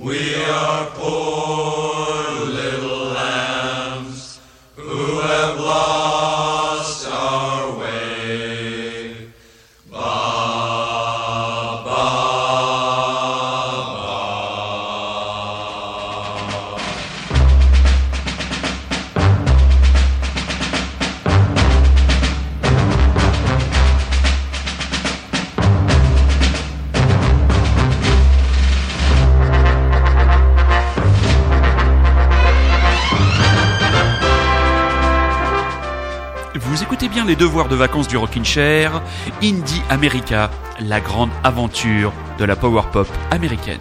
We are poor. de vacances du Rockin' Chair, Indie America, la grande aventure de la power pop américaine.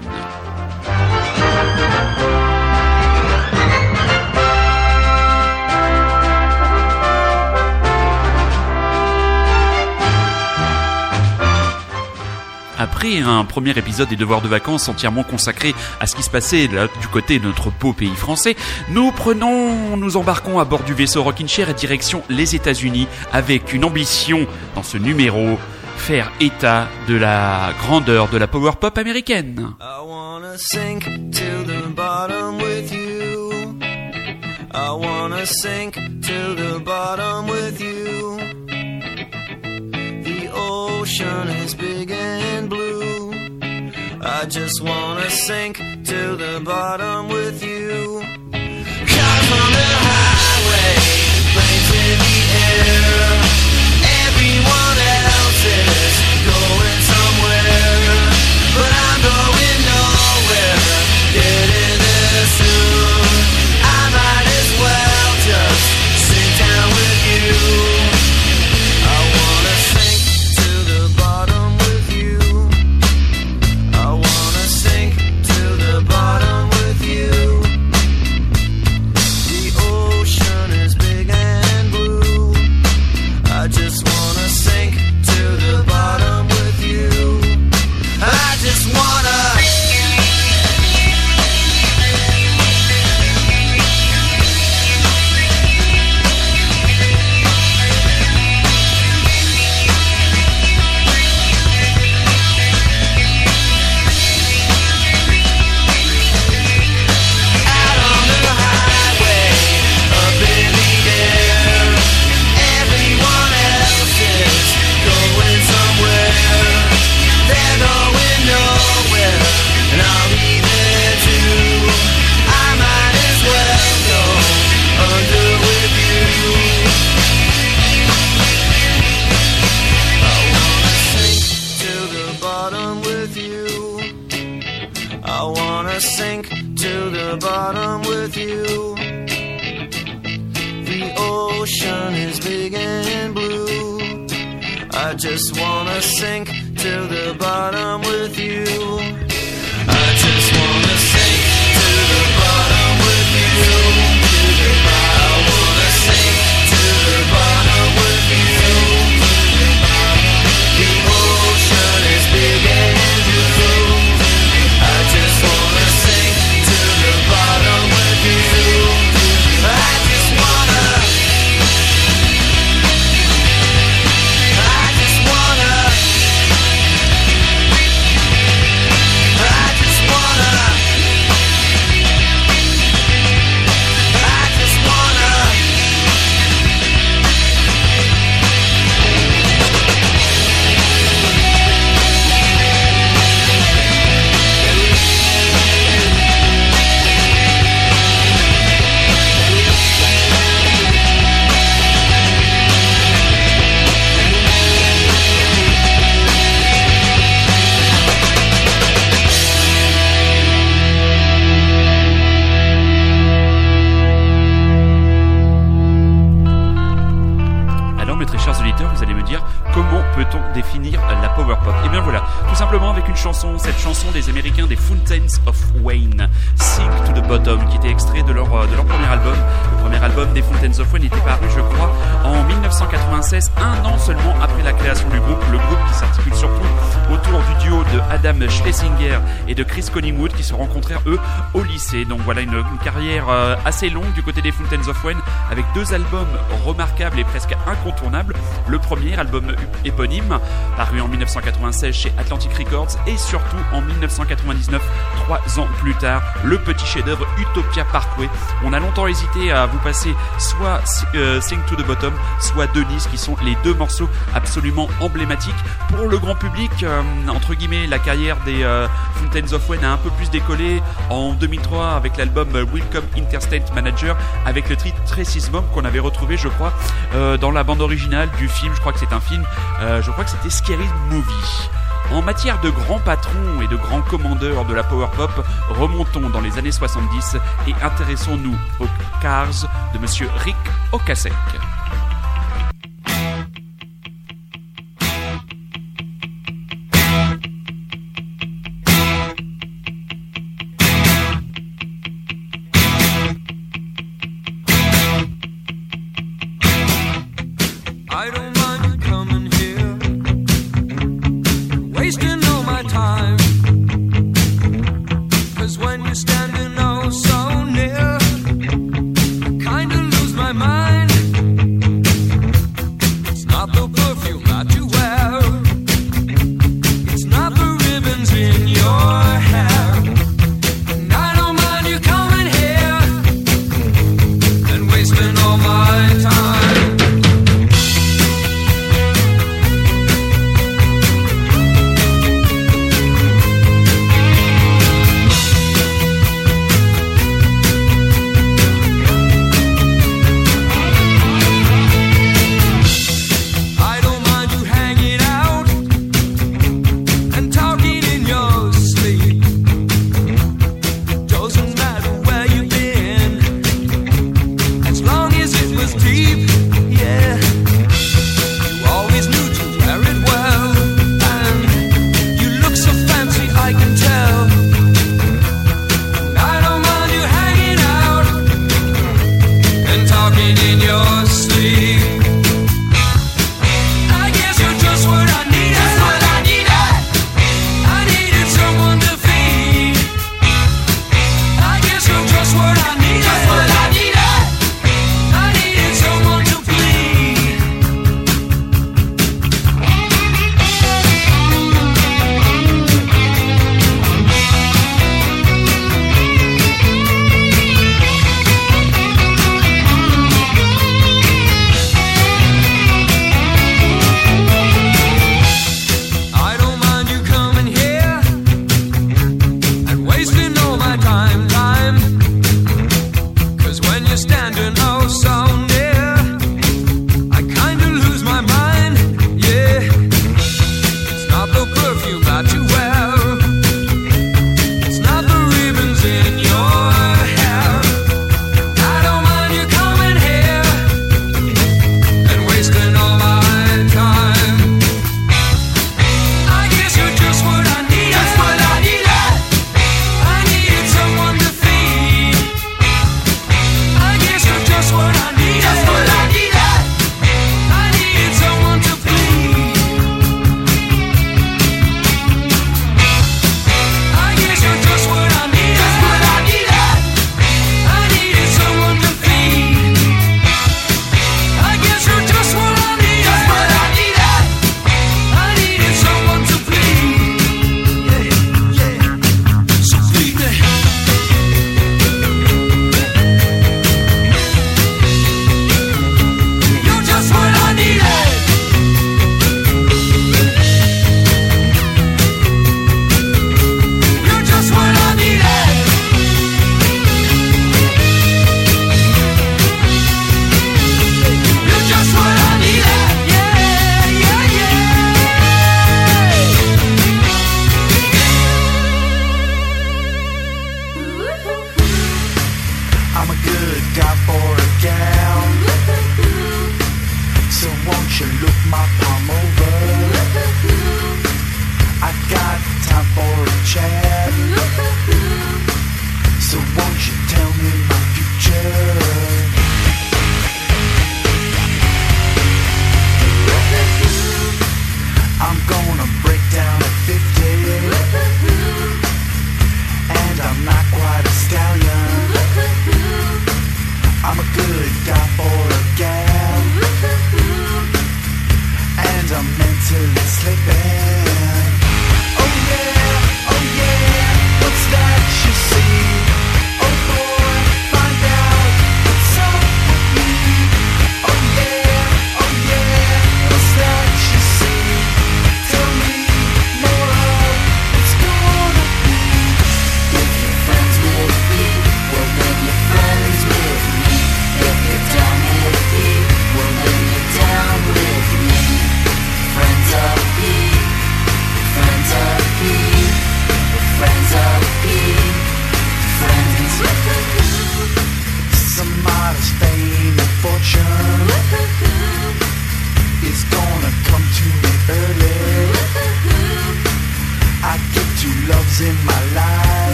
après un premier épisode des devoirs de vacances entièrement consacré à ce qui se passait du côté de notre beau pays français, nous prenons, nous embarquons à bord du vaisseau Rockin' Chair et direction les États-Unis avec une ambition dans ce numéro faire état de la grandeur de la power pop américaine. just wanna sink to the bottom with you. Et de Chris Collingwood qui se rencontrèrent eux au lycée. Donc voilà une, carrière euh, assez longue du côté des Fountains of Wayne avec deux albums remarquables et presque incontournables. Le premier album éponyme paru en 1996 chez Atlantic Records et surtout en 1999, trois ans plus tard, le petit chef-d'œuvre Utopia Parkway. On a longtemps hésité à vous passer soit euh, Sing to the Bottom, soit Denise qui sont les deux morceaux absolument emblématiques pour le grand public. Euh, entre guillemets, la carrière des Fountains of Wayne a un peu plus décollé en 2003 avec l'album Welcome Interstate Manager avec le titre Tracy's Qu'on avait retrouvé je crois euh, dans la bande originale du film, je crois que c'est un film, euh, je crois que c'était Scary Movie. En matière de grands patrons et de grands commandeurs de la power pop, remontons dans les années 70 et intéressons-nous aux Cars de monsieur Rick Ocasek.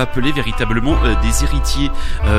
Peut appeler véritablement des héritiers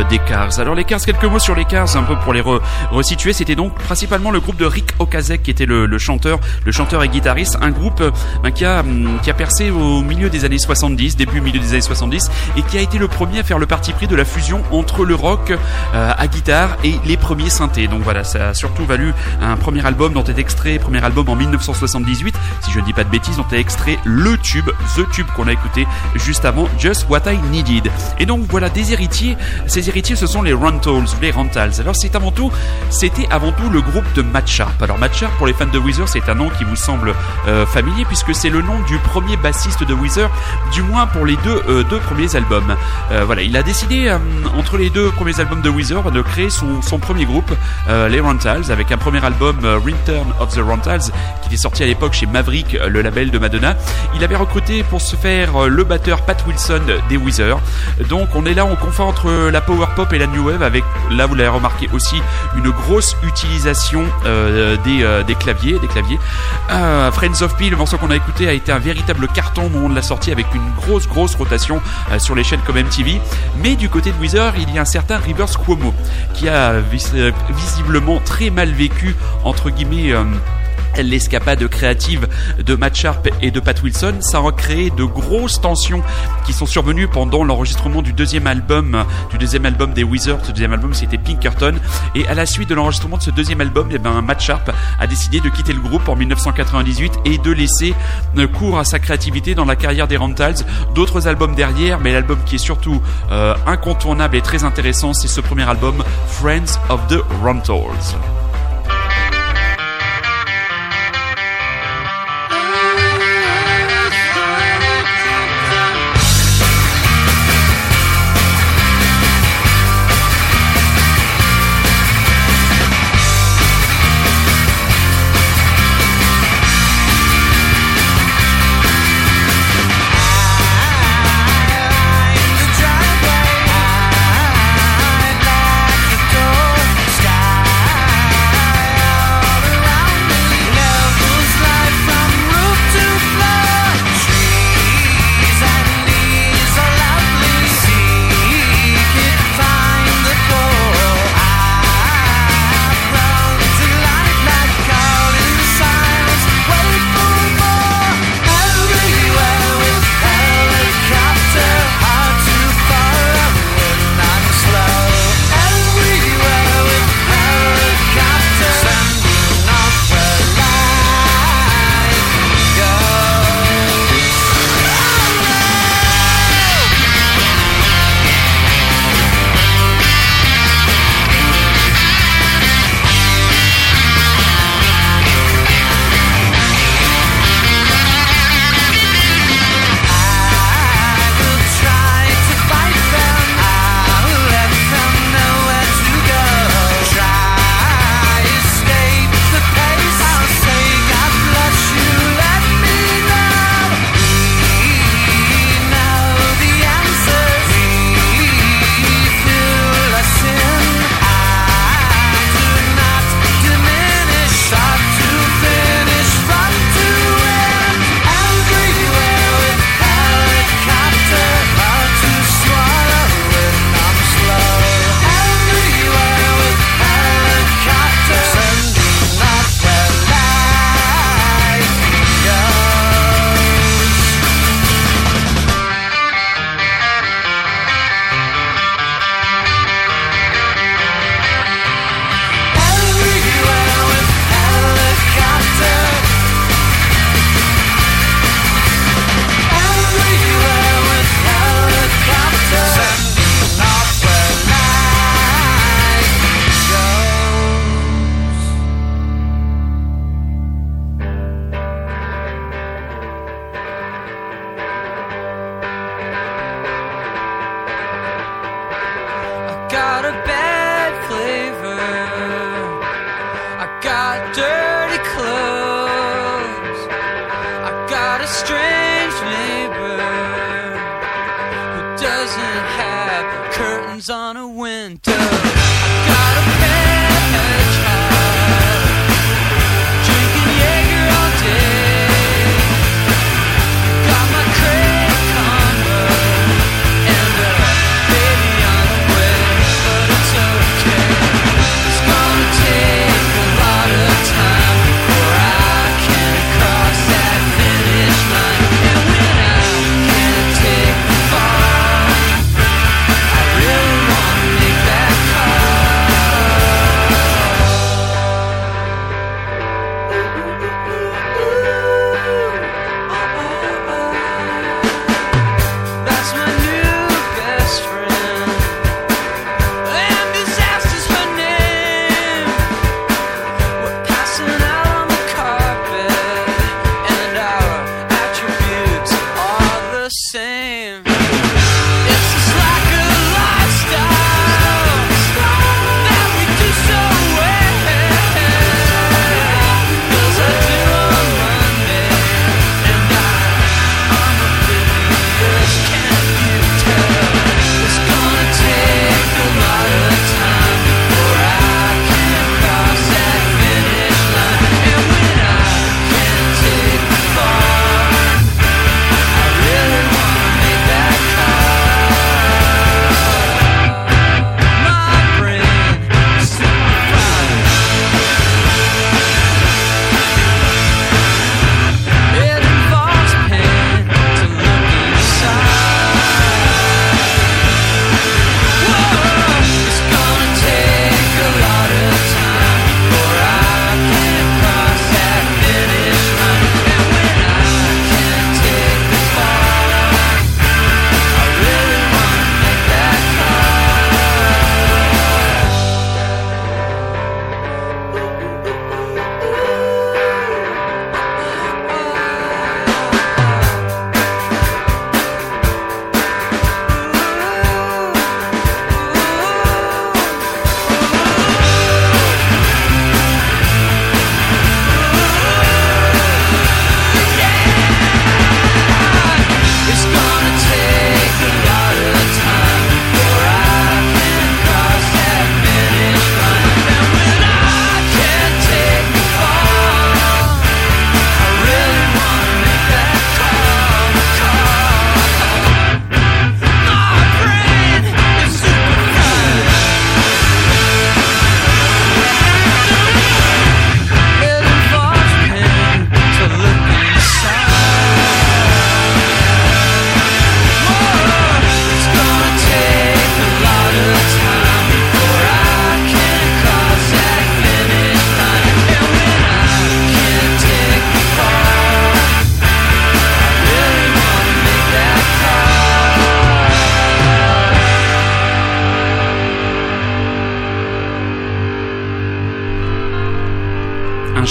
des Cars. Alors les Cars, quelques mots sur les Cars, un peu pour les resituer. C'était donc principalement le groupe de Rick Okazek qui était le, chanteur, le chanteur et guitariste, un groupe ben, qui a hum, qui a percé au milieu des années 70, début milieu des années 70, et qui a été le premier à faire le parti pris de la fusion entre le rock à guitare et les premiers synthés. Donc voilà, ça a surtout valu un premier album dont est extrait, premier album en 1978, si je ne dis pas de bêtises, dont est extrait le tube, The Tube qu'on a écouté juste avant, Just What I Needed. Et donc voilà, des héritiers, ces héritiers ce sont les Rentals, les Rentals. Alors c'est avant tout, c'était avant tout le groupe de Matt. Alors Matt pour les fans de Weezer, c'est un nom qui vous semble euh, familier puisque c'est le nom du premier bassiste de Weezer, du moins pour les deux, euh, deux premiers albums. Euh, voilà, il a décidé entre les deux premiers albums de Weezer de créer son, son premier groupe, les Rentals, avec un premier album Return of the Rentals qui était sorti à l'époque chez Maverick, le label de Madonna. Il avait recruté pour se faire le batteur Pat Wilson des Weezer. Donc on est là, on confond entre la power pop et la new wave avec, là vous l'avez remarqué aussi, une grosse utilisation euh, des, euh, des, claviers, des claviers. Euh, Friends of P, le morceau qu'on a écouté, a été un véritable carton au moment de la sortie avec une grosse grosse rotation sur les chaînes comme MTV. Mais du côté de Weezer, il y a un certain Rivers Cuomo qui a visiblement très mal vécu entre guillemets l'escapade créative de Matt Sharp et de Pat Wilson, ça a créé de grosses tensions qui sont survenues pendant l'enregistrement du deuxième album, du deuxième album des Wizards. Ce deuxième album, c'était Pinkerton. Et à la suite de l'enregistrement de ce deuxième album, eh ben, Matt Sharp a décidé de quitter le groupe en 1998 et de laisser euh, cours à sa créativité dans la carrière des Rentals. D'autres albums derrière, mais l'album qui est surtout euh, incontournable et très intéressant, c'est ce premier album, Friends of the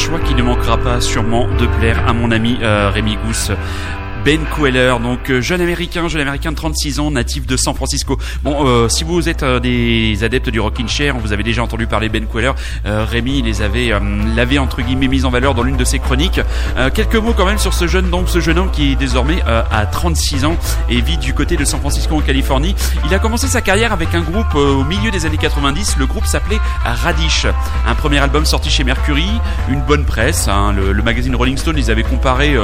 Rentals. sûrement de plaire à mon ami euh, Rémi Gousse. Ben Queller, donc euh, jeune américain, jeune américain de 36 ans, natif de San Francisco. Bon, euh, si vous êtes euh, des adeptes du rockin' chair, vous avez déjà entendu parler Ben Queller. Rémi les avait lavé entre guillemets mis en valeur dans l'une de ses chroniques. quelques mots quand même sur ce jeune homme qui est désormais à 36 ans et vit du côté de San Francisco en Californie. Il a commencé sa carrière avec un groupe au milieu des années 90. Le groupe s'appelait Radish. Un premier album sorti chez Mercury, une bonne presse. Hein. le, magazine Rolling Stone les avait comparés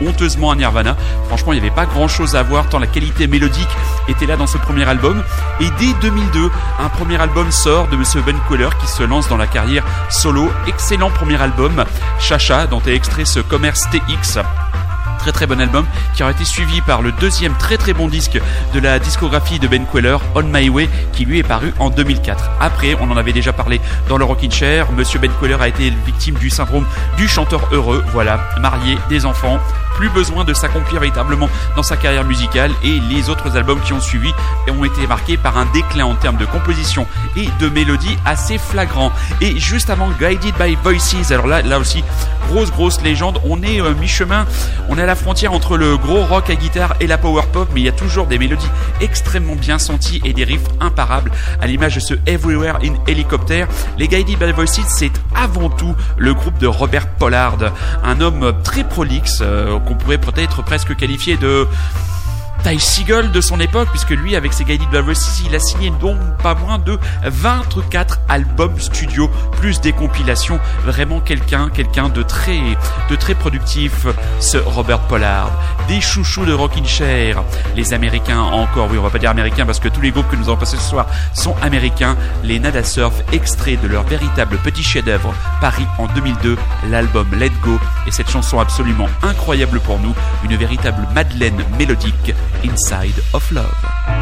honteusement à Nirvana. Franchement, il n'y avait pas grand chose à voir tant la qualité mélodique était là dans ce premier album. Et dès 2002, un premier album sort de Monsieur Ben Queller qui se lance dans la carrière solo. Excellent premier album, Chacha, dont est extrait ce Commerce TX très très bon album qui aura été suivi par le deuxième très très bon disque de la discographie de Ben Queller, On My Way, qui lui est paru en 2004. Après, on en avait déjà parlé dans le Rockin' Chair, Monsieur Ben Queller a été victime du syndrome du chanteur heureux, voilà, marié, des enfants, plus besoin de s'accomplir véritablement dans sa carrière musicale et les autres albums qui ont suivi ont été marqués par un déclin en termes de composition et de mélodie assez flagrant. Et juste avant Guided by Voices, alors là, là aussi, grosse grosse légende, on est euh, mi-chemin, on est à la frontière entre le gros rock à guitare et la power pop, mais il y a toujours des mélodies extrêmement bien senties et des riffs imparables à l'image de ce Everywhere in Helicopter. Les Guided by Voices, c'est avant tout le groupe de Robert Pollard, un homme très prolixe, euh, qu'on pourrait peut-être presque qualifier de Ty Seagull de son époque, puisque lui, avec ses Guided by Voices, il a signé donc pas moins de 24 albums studio, plus des compilations. Vraiment quelqu'un, quelqu'un de très, de très productif, ce Robert Pollard. Des chouchous de Rockin' Chair. Les Américains encore, oui, on va pas dire Américains parce que tous les groupes que nous avons passés ce soir sont Américains. Les Nada Surf, extraits de leur véritable petit chef-d'œuvre, Paris en 2002, l'album Let Go, et cette chanson absolument incroyable pour nous, une véritable Madeleine mélodique Inside of Love.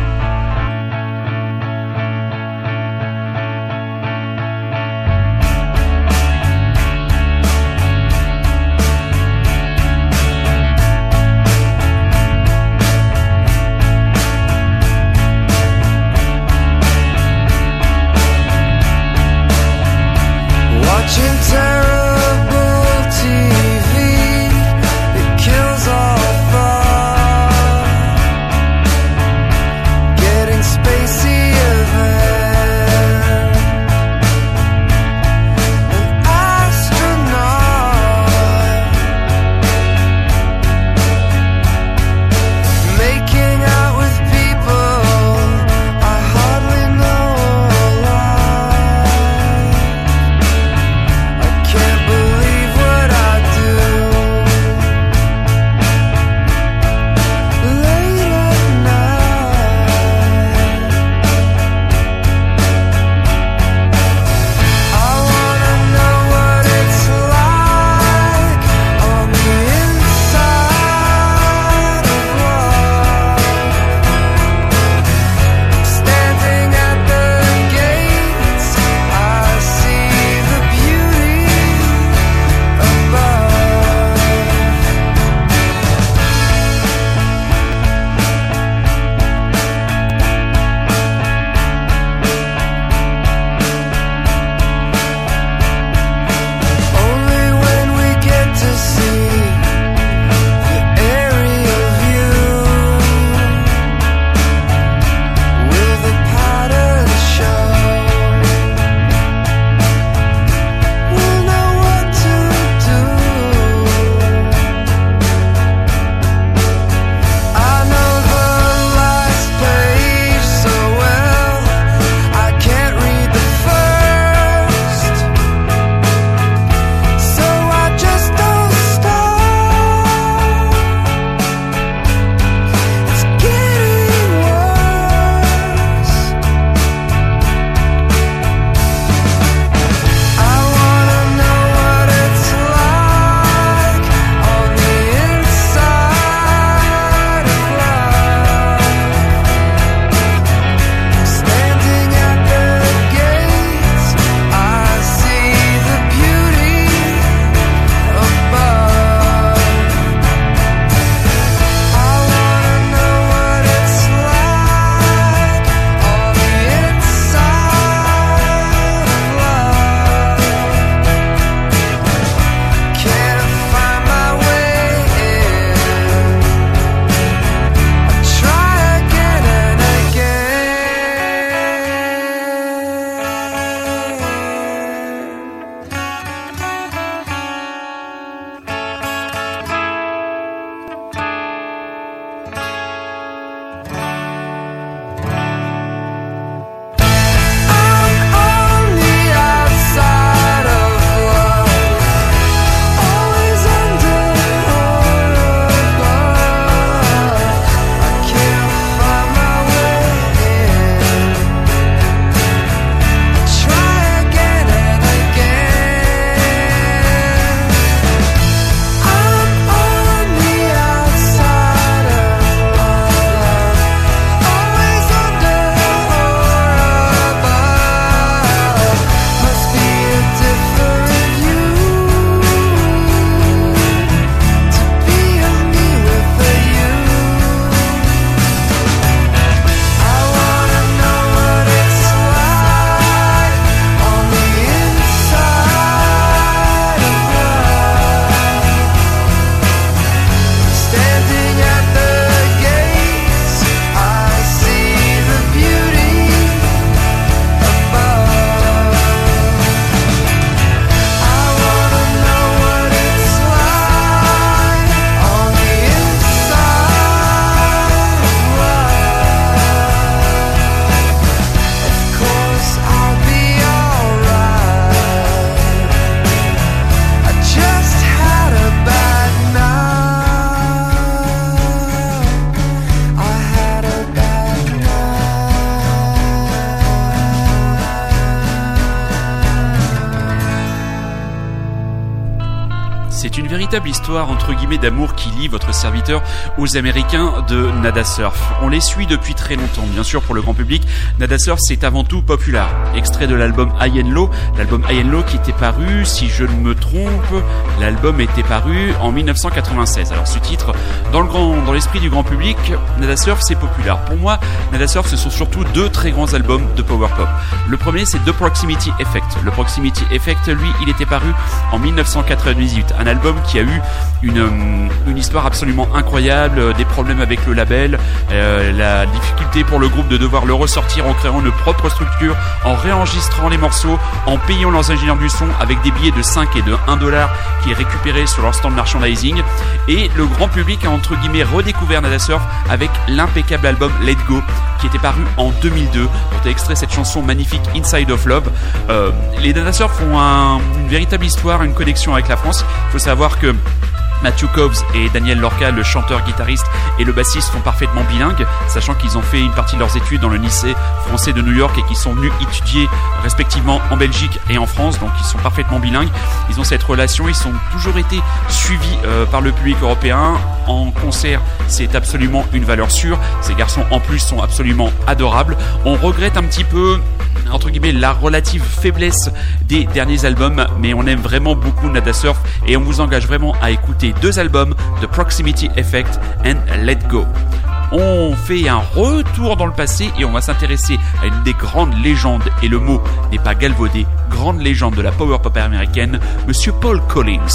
Histoire entre guillemets d'amour qui lie votre serviteur aux Américains de Nada Surf. On les suit depuis très longtemps, bien sûr pour le grand public. Nada Surf c'est avant tout populaire. Extrait de l'album High and Low, l'album High and Low qui était paru, si je ne me trompe, l'album était paru en 1996. Alors ce titre, dans le grand, dans l'esprit du grand public, Nada Surf c'est populaire. Pour moi, Nada Surf ce sont surtout deux très grands albums de power pop. Le premier c'est The Proximity Effect. Le Proximity Effect, lui, il était paru en 1998. Un album qui a une, euh, une histoire absolument incroyable, euh, des problèmes avec le label, euh, la difficulté pour le groupe de devoir le ressortir en créant une propre structure, en réenregistrant les morceaux, en payant leurs ingénieurs du son avec des billets de 5 et de 1 dollar qui est récupéré sur leur stand merchandising. Et le grand public a entre guillemets redécouvert Nada Surf avec l'impeccable album Let Go qui était paru en 2002. On a extrait cette chanson magnifique Inside of Love. les Nada Surf font une véritable histoire, une connexion avec la France. Il faut savoir que him. Matthew Cobbs et Daniel Lorca, le chanteur, guitariste et le bassiste sont parfaitement bilingues, sachant qu'ils ont fait une partie de leurs études dans le lycée français de New York et qu'ils sont venus étudier respectivement en Belgique et en France, donc ils sont parfaitement bilingues. Ils ont cette relation, ils ont toujours été suivis euh, par le public européen. En concert, c'est absolument une valeur sûre. Ces garçons en plus sont absolument adorables. On regrette un petit peu entre guillemets la relative faiblesse des derniers albums, mais on aime vraiment beaucoup Nada Surf et on vous engage vraiment à écouter deux albums de Proximity Effect and Let Go. On fait un retour dans le passé et on va s'intéresser à une des grandes légendes, et le mot n'est pas galvaudé, grande légende de la power pop américaine, Monsieur Paul Collins.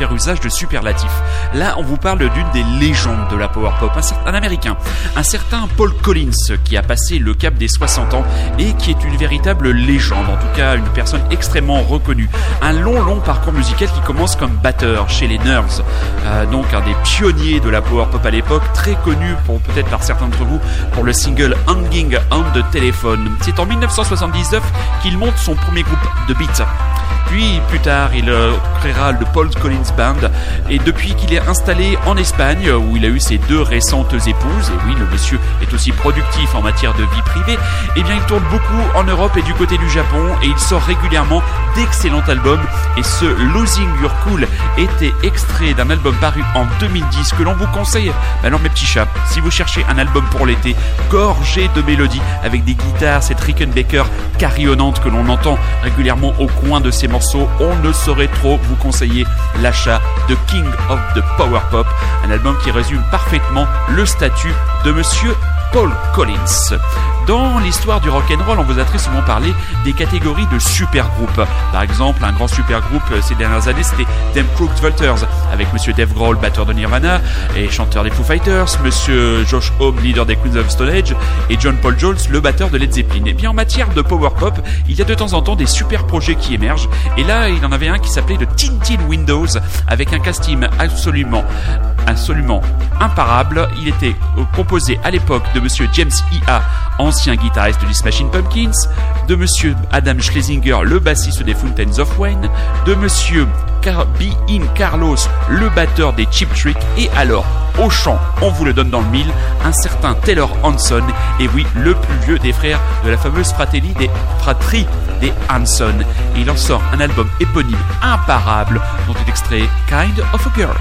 Faire usage de superlatifs. Là, on vous parle d'une des légendes de la power pop, un, américain, un certain Paul Collins, qui a passé le cap des 60 ans et qui est une véritable légende, en tout cas une personne extrêmement reconnue. Un long, long parcours musical qui commence comme batteur chez les Nerves, euh, donc un des pionniers de la power pop à l'époque, très connu pour peut-être par certains d'entre vous pour le single Hanging on the Telephone. C'est en 1979 qu'il monte son premier groupe de beat Puis plus tard, il euh, créera le Paul Collins Band. Et depuis qu'il est installé en Espagne, où il a eu ses deux récentes épouses, et oui, le monsieur est aussi productif en matière de vie privée, eh bien il tourne beaucoup en Europe et du côté du Japon, et il sort régulièrement d'excellents albums. Et ce Losing Your Cool était extrait d'un album paru en 2010 que l'on vous conseille. Alors mes petits chats, si vous cherchez un album pour l'été, gorgé de mélodies, avec des guitares, cette Rickenbacker carillonnante que l'on entend régulièrement au coin de ses morceaux, on ne saurait trop vous conseiller l'achat de King of the Power Pop, un album qui résume parfaitement le statut de monsieur Paul Collins. Dans l'histoire du rock and roll, on vous a très souvent parlé des catégories de super groupes. Par exemple, un grand super groupe euh, ces dernières années, c'était Them Crooked Vultures, avec Monsieur Dave Grohl, batteur de Nirvana et chanteur des Foo Fighters, Monsieur Josh Homme, leader des Queens of Stone Age, et John Paul Jones, le batteur de Led Zeppelin. Et bien en matière de power pop, il y a de temps en temps des super projets qui émergent. Et là, il en avait un qui s'appelait The Tintin Windows, avec un casting absolument, absolument imparable. Il était euh, composé à l'époque de Monsieur James E.A., ancien guitariste du Smashing Pumpkins, de Monsieur Adam Schlesinger, le bassiste des Fountains of Wayne, de Monsieur Car B. In Carlos, le batteur des Cheap Trick, et alors, au chant, on vous le donne dans le mille, un certain Taylor Hanson, et oui, le plus vieux des frères de la fameuse fratrie des, fratrie des Hanson. Et il en sort un album éponyme imparable dont est extrait Kind of a Girl.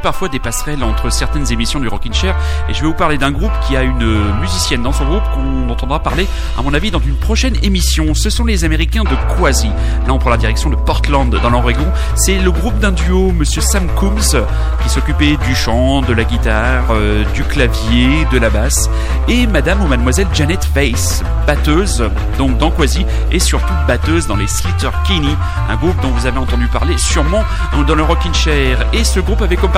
Parfois des passerelles entre certaines émissions du Rockin' Chair et je vais vous parler d'un groupe qui a une musicienne dans son groupe qu'on entendra parler à mon avis dans une prochaine émission. Ce sont les Américains de Quasi. Là on prend la direction de Portland dans l'Oregon. C'est le groupe d'un duo, Monsieur Sam Coombs, qui s'occupait du chant, de la guitare, euh, du clavier, de la basse, et Madame ou Mademoiselle Janet Face, batteuse donc dans Quasi et surtout batteuse dans les Slater Kinney, un groupe dont vous avez entendu parler sûrement dans le Rockin' Chair. Et ce groupe avait comme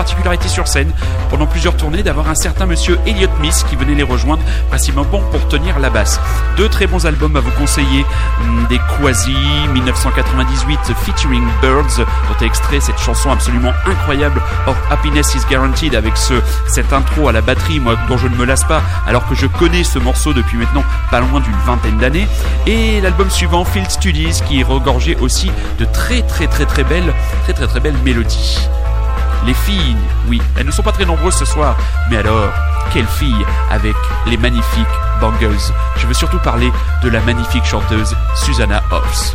sur scène pendant plusieurs tournées d'avoir un certain monsieur Elliot Miss qui venait les rejoindre principalement pour tenir la basse. Deux très bons albums à vous conseiller, hmm, des Quasi 1998 featuring Birds dont est extrait cette chanson absolument incroyable Or Happiness is Guaranteed avec ce, cette intro à la batterie moi dont je ne me lasse pas alors que je connais ce morceau depuis maintenant pas loin d'une vingtaine d'années et l'album suivant Field Studies qui regorgeait aussi de très très très très belles très très très belles mélodies. Les filles, oui, elles ne sont pas très nombreuses ce soir, mais alors, quelle fille avec les magnifiques Bangles? Je veux surtout parler de la magnifique chanteuse Susanna Hoffs.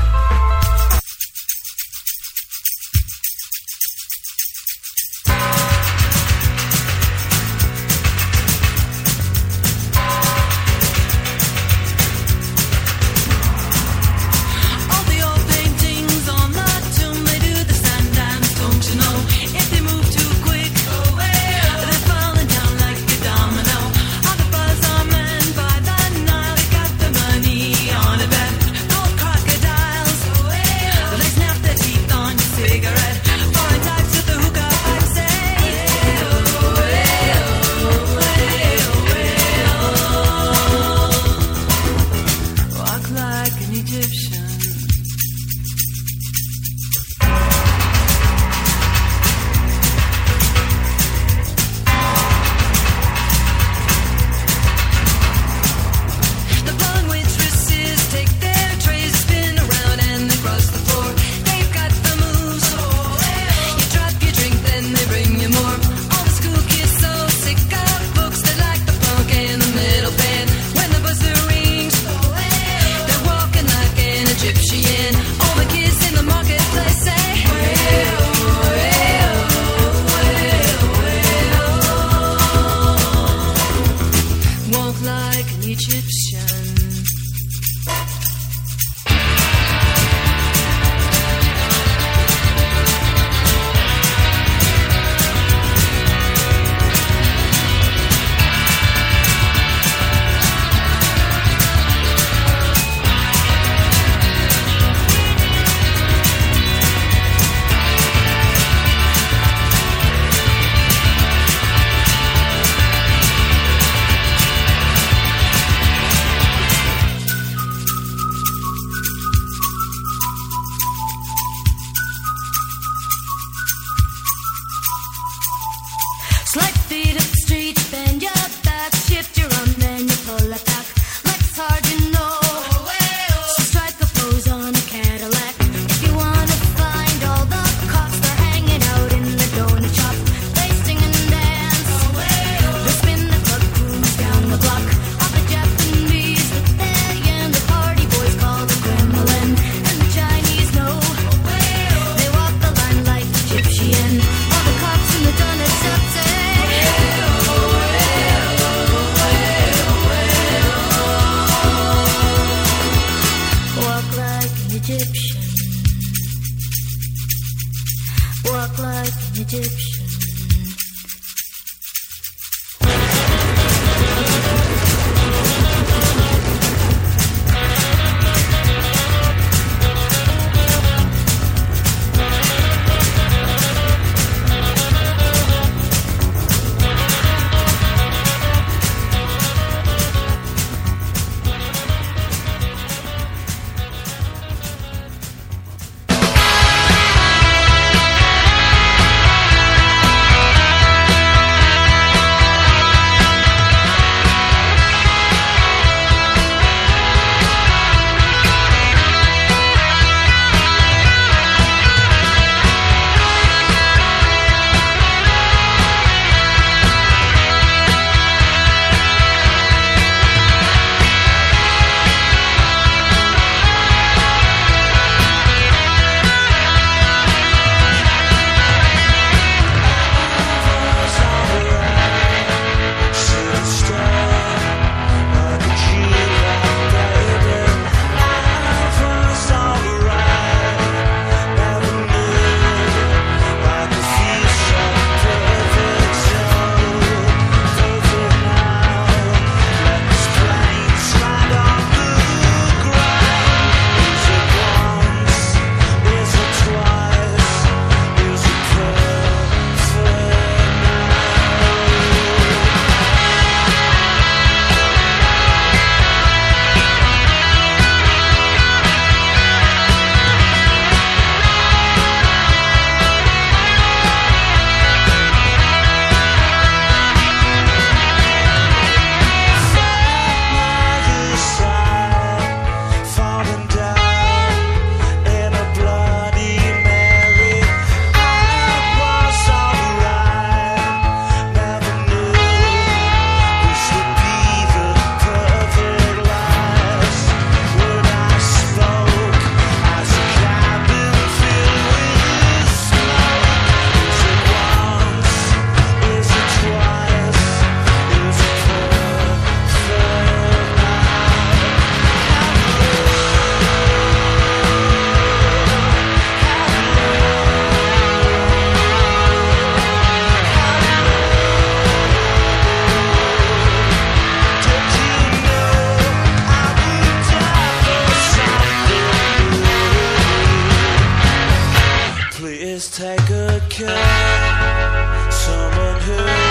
is take good care. Someone who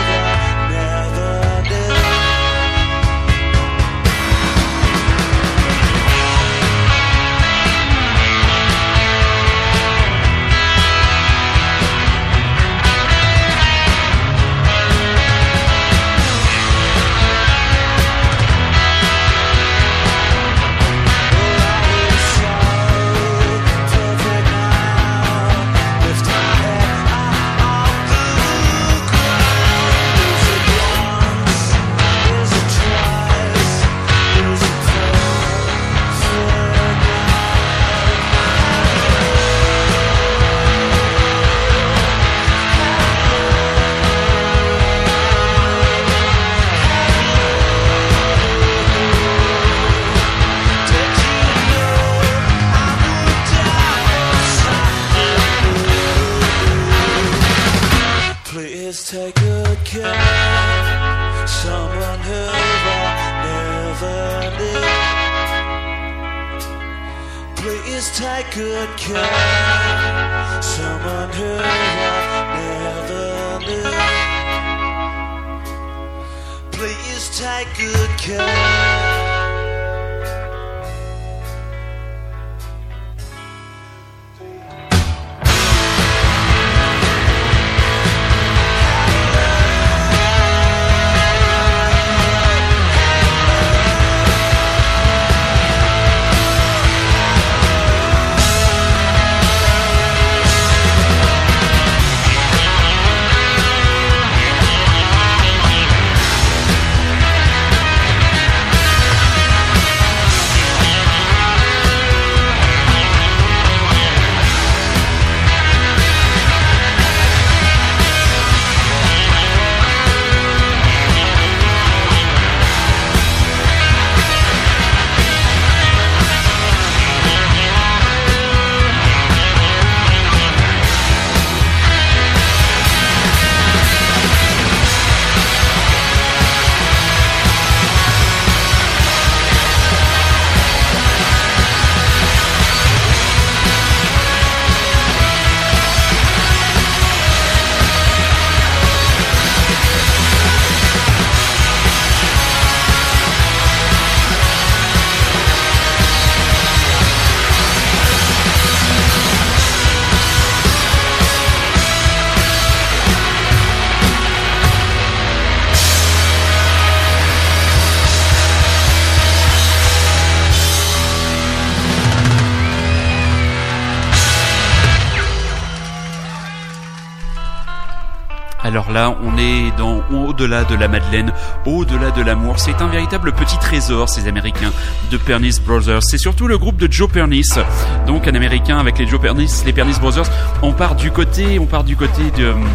au-delà de la Madeleine, au-delà de l'amour. C'est un véritable petit trésor, ces Américains de Pernice Brothers. C'est surtout le groupe de Joe Pernice, donc un Américain avec les Joe Pernice, les Pernice Brothers. On part du côté, on part du côté de hum,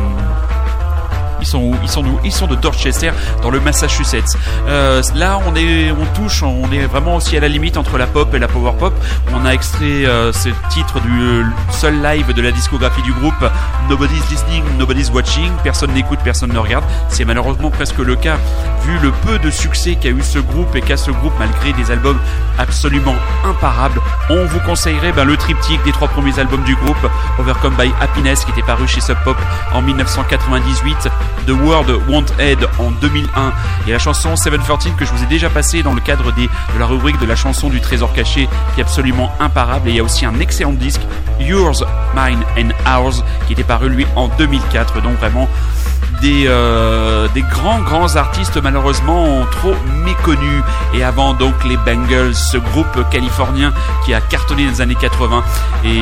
ils sont où Ils sont Ils sont de Dorchester, dans le Massachusetts. Euh, là, on est, on touche, on est vraiment aussi à la limite entre la pop et la power pop. On a extrait euh, ce titre du euh, seul live de la discographie du groupe. Nobody's listening, nobody's watching. Personne n'écoute, personne ne regarde. C'est malheureusement presque le cas vu le peu de succès qu'a eu ce groupe et qu'a ce groupe malgré des albums absolument imparables. On vous conseillerait ben, le triptyque des trois premiers albums du groupe, Overcome by Happiness qui était paru chez Sub Pop en 1998, The World Won't Head en 2001 et la chanson 714 que je vous ai déjà passé dans le cadre de la rubrique de la chanson du trésor caché qui est absolument imparable. Et il y a aussi un excellent disque Yours, Mine and Ours qui était paru lui en 2004 donc vraiment des, euh, des grands grands artistes malheureusement trop méconnus et avant donc les Bengals ce groupe californien qui a cartonné dans les années 80 et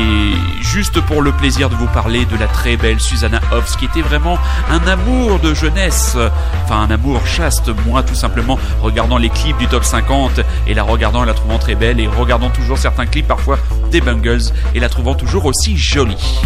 juste pour le plaisir de vous parler de la très belle Susanna Hoffs qui était vraiment un amour de jeunesse. Enfin un amour chaste moi tout simplement regardant les clips du top 50 et la regardant et la trouvant très belle et regardant toujours certains clips parfois des Bengals et la trouvant toujours aussi jolie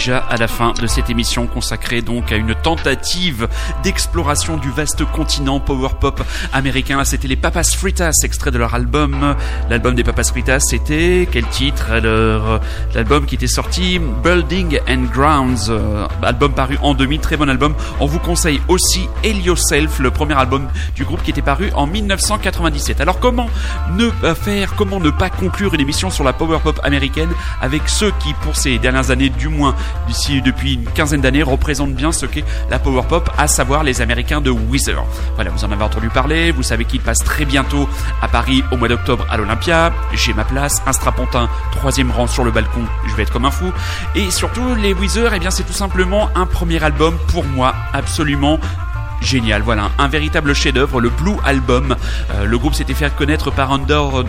déjà à la fin de cette émission consacrée donc à une tentative d'exploration du vaste continent power pop américain. C'était les Papas Fritas, extrait de leur album. L'album des Papas Fritas, c'était quel titre Alors, l'album qui était sorti, Building and Grounds, euh, album paru en 2000, très bon album. On vous conseille aussi Helio Self, le premier album du groupe qui était paru en 1997. Alors comment ne pas faire, comment ne pas conclure une émission sur la power pop américaine avec ceux qui, pour ces dernières années, du moins d'ici depuis une quinzaine d'années, représentent bien ce qu'est la power pop, à savoir les Américains de Weezer. Voilà, vous en avez entendu parler, vous savez qu'ils passent très bientôt à Paris au mois d'octobre à l'Olympia. J'ai ma place, un strapontin, troisième rang sur le balcon, je vais être comme un fou. Et surtout, les Weezer, eh bien, c'est tout simplement un premier album pour moi absolument génial. Voilà, un véritable chef-d'œuvre, le Blue Album. Euh, le groupe s'était fait connaître par Under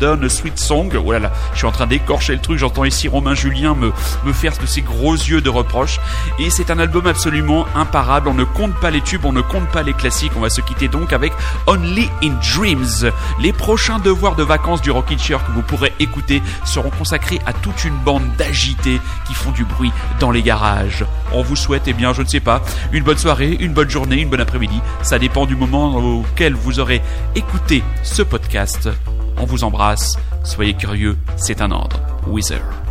Done Sweet Song. Oh là là, je suis en train d'écorcher le truc. J'entends ici Romain Julien me, me faire de ses gros yeux de reproche. Et c'est un album absolument imparable. On ne compte pas les tubes, on ne compte pas les classiques. On va se quitter donc avec Only in Dreams. Les prochains devoirs de vacances du Rockin' Chair que vous pourrez écouter seront consacrés à toute une bande d'agités qui font du bruit dans les garages. On vous souhaite, eh bien, je ne sais pas, une bonne soirée, une bonne journée une bonne après-midi. Ça dépend du moment auquel vous aurez écouté ce podcast. On vous embrasse. Soyez curieux, c'est un ordre. Wizard.